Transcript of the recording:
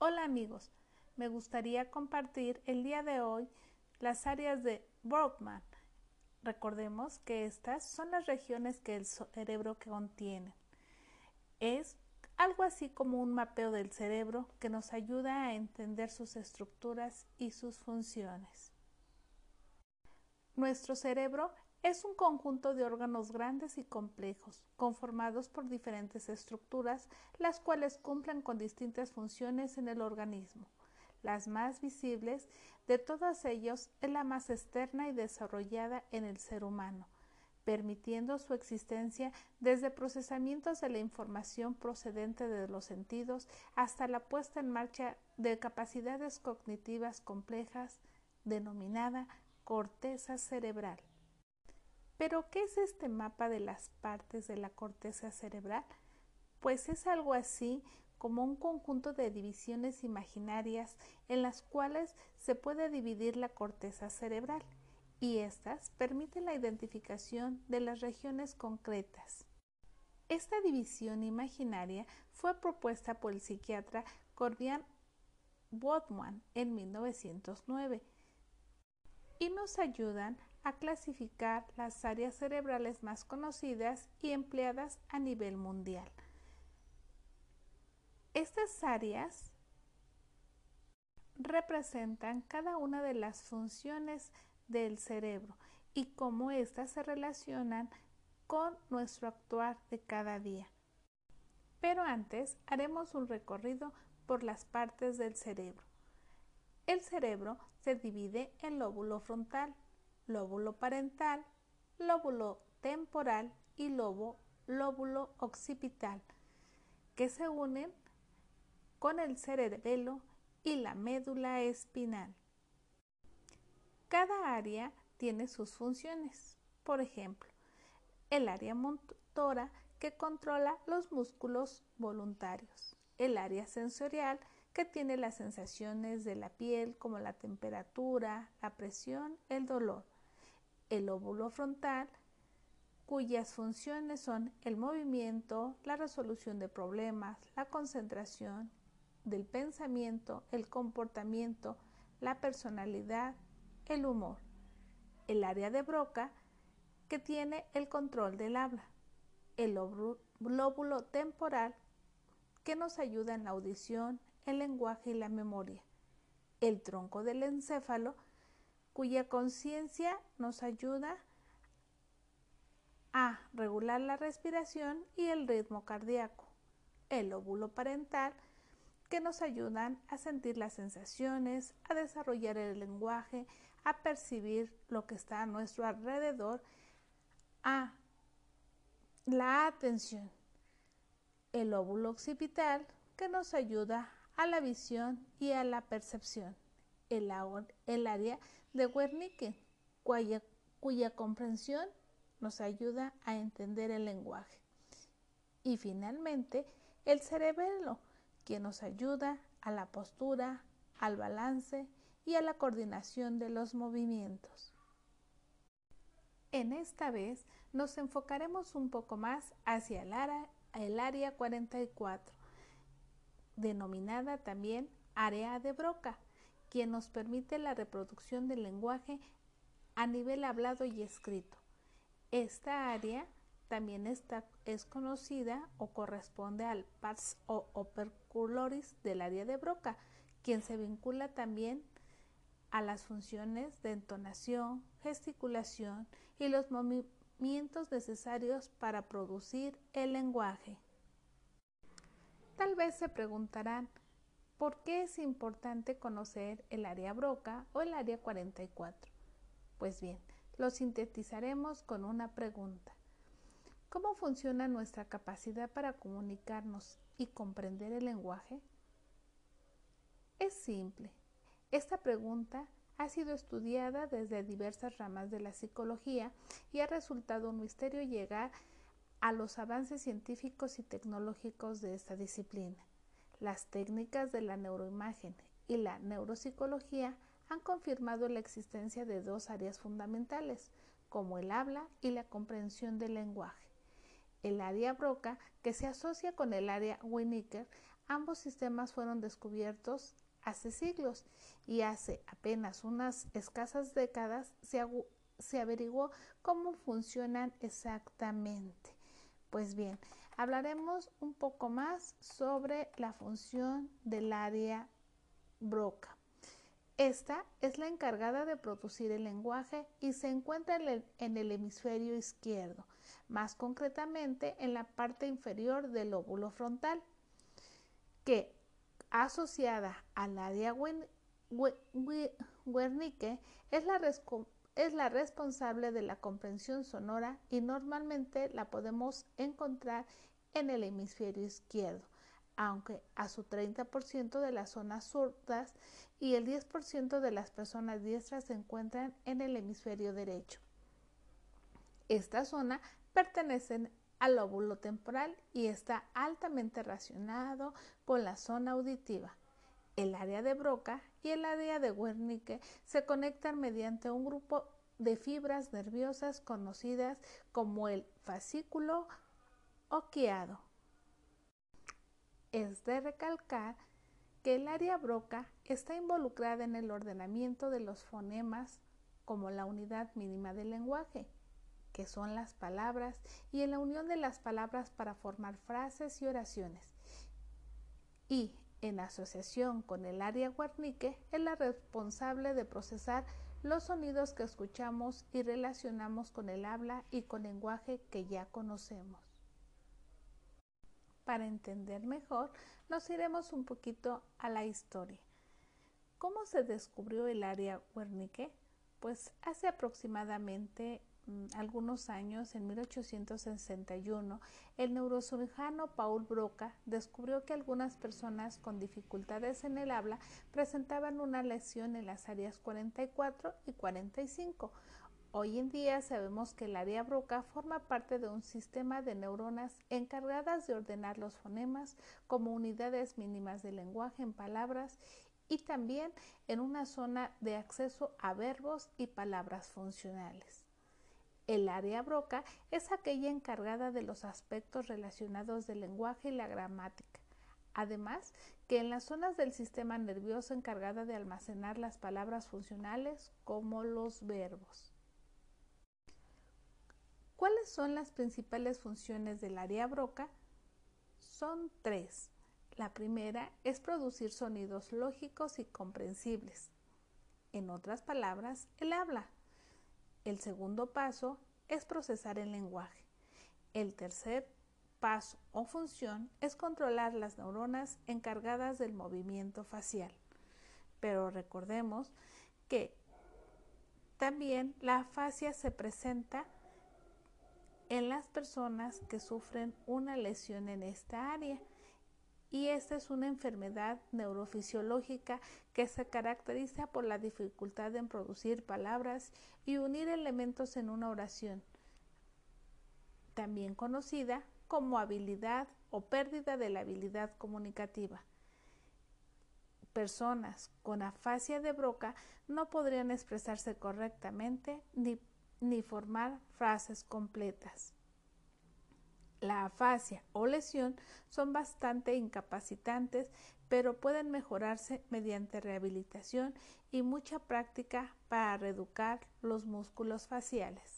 Hola amigos, me gustaría compartir el día de hoy las áreas de Brockman. Recordemos que estas son las regiones que el cerebro contiene. Es algo así como un mapeo del cerebro que nos ayuda a entender sus estructuras y sus funciones. Nuestro cerebro es un conjunto de órganos grandes y complejos, conformados por diferentes estructuras, las cuales cumplen con distintas funciones en el organismo. Las más visibles de todas ellos es la más externa y desarrollada en el ser humano, permitiendo su existencia desde procesamientos de la información procedente de los sentidos hasta la puesta en marcha de capacidades cognitivas complejas, denominada corteza cerebral. Pero, ¿qué es este mapa de las partes de la corteza cerebral? Pues es algo así como un conjunto de divisiones imaginarias en las cuales se puede dividir la corteza cerebral y estas permiten la identificación de las regiones concretas. Esta división imaginaria fue propuesta por el psiquiatra Cordian Bodman en 1909 y nos ayudan a clasificar las áreas cerebrales más conocidas y empleadas a nivel mundial. Estas áreas representan cada una de las funciones del cerebro y cómo éstas se relacionan con nuestro actuar de cada día. Pero antes haremos un recorrido por las partes del cerebro. El cerebro se divide en lóbulo frontal, lóbulo parental, lóbulo temporal y lóbulo occipital, que se unen con el cerebelo y la médula espinal. Cada área tiene sus funciones. Por ejemplo, el área motora que controla los músculos voluntarios, el área sensorial que tiene las sensaciones de la piel como la temperatura, la presión, el dolor. El lóbulo frontal, cuyas funciones son el movimiento, la resolución de problemas, la concentración del pensamiento, el comportamiento, la personalidad, el humor. El área de Broca, que tiene el control del habla. El lóbulo temporal, que nos ayuda en la audición, el lenguaje y la memoria. El tronco del encéfalo, cuya conciencia nos ayuda a regular la respiración y el ritmo cardíaco. El lóbulo parental, que nos ayudan a sentir las sensaciones, a desarrollar el lenguaje, a percibir lo que está a nuestro alrededor, a la atención. El lóbulo occipital, que nos ayuda a la visión y a la percepción. El, área de Wernicke, cuya, comprensión nos ayuda a entender el lenguaje. Y finalmente, el cerebelo, que nos ayuda a la postura, al balance y a la coordinación de los movimientos. En esta vez nos enfocaremos un poco más hacia el el área 44, denominada también área de Broca, quien nos permite la reproducción del lenguaje a nivel hablado y escrito. Esta área también está, es conocida o corresponde al pars o operculoris del área de Broca, quien se vincula también a las funciones de entonación, gesticulación y los movimientos necesarios para producir el lenguaje. Tal vez se preguntarán, ¿por qué es importante conocer el área Broca o el área 44? Pues bien, lo sintetizaremos con una pregunta. ¿Cómo funciona nuestra capacidad para comunicarnos y comprender el lenguaje? Es simple. Esta pregunta ha sido estudiada desde diversas ramas de la psicología y ha resultado un misterio llegar a los avances científicos y tecnológicos de esta disciplina. Las técnicas de la neuroimagen y la neuropsicología han confirmado la existencia de dos áreas fundamentales, como el habla y la comprensión del lenguaje. El área Broca, que se asocia con el área Winnicker, ambos sistemas fueron descubiertos hace siglos y hace apenas unas escasas décadas se, se averiguó cómo funcionan exactamente. Pues bien, hablaremos un poco más sobre la función del área Broca. Esta es la encargada de producir el lenguaje y se encuentra en el, hemisferio izquierdo, más concretamente en la parte inferior del lóbulo frontal, que asociada al área Wernicke es la, es la responsable de la comprensión sonora y normalmente la podemos encontrar en el hemisferio izquierdo aunque a su 30% de las zonas zurdas y el 10% de las personas diestras se encuentran en el hemisferio derecho. Esta zona pertenece al lóbulo temporal y está altamente relacionado con la zona auditiva. El área de Broca y el área de Wernicke se conectan mediante un grupo de fibras nerviosas conocidas como el fascículo oquiado. Es de recalcar que el área broca está involucrada en el ordenamiento de los fonemas como la unidad mínima del lenguaje, que son las palabras, y en la unión de las palabras para formar frases y oraciones. Y, en asociación con el área Wernicke, es la responsable de procesar los sonidos que escuchamos y relacionamos con el habla y con lenguaje que ya conocemos. Para entender mejor, nos iremos un poquito a la historia. ¿Cómo se descubrió el área Wernicke? Pues hace aproximadamente mm, algunos años, en 1861, el neurocirujano Paul Broca descubrió que algunas personas con dificultades en el habla presentaban una lesión en las áreas 44 y 45, Hoy en día sabemos que el área broca forma parte de un sistema de neuronas encargadas de ordenar los fonemas como unidades mínimas de lenguaje en palabras y también en una zona de acceso a verbos y palabras funcionales. El área broca es aquella encargada de los aspectos relacionados del lenguaje y la gramática. Además, que en las zonas del sistema nervioso encargada de almacenar las palabras funcionales como los verbos. ¿Cuáles son las principales funciones del área broca? Son tres. La primera es producir sonidos lógicos y comprensibles. En otras palabras, el habla. El segundo paso es procesar el lenguaje. El tercer paso o función es controlar las neuronas encargadas del movimiento facial. Pero recordemos que también la afasia se presenta en las personas que sufren una lesión en esta área. Y esta es una enfermedad neurofisiológica que se caracteriza por la dificultad en producir palabras y unir elementos en una oración, también conocida como habilidad o pérdida de la habilidad comunicativa. Personas con afasia de Broca no podrían expresarse correctamente ni ni formar frases completas. La afasia o lesión son bastante incapacitantes, pero pueden mejorarse mediante rehabilitación y mucha práctica para reeducar los músculos faciales.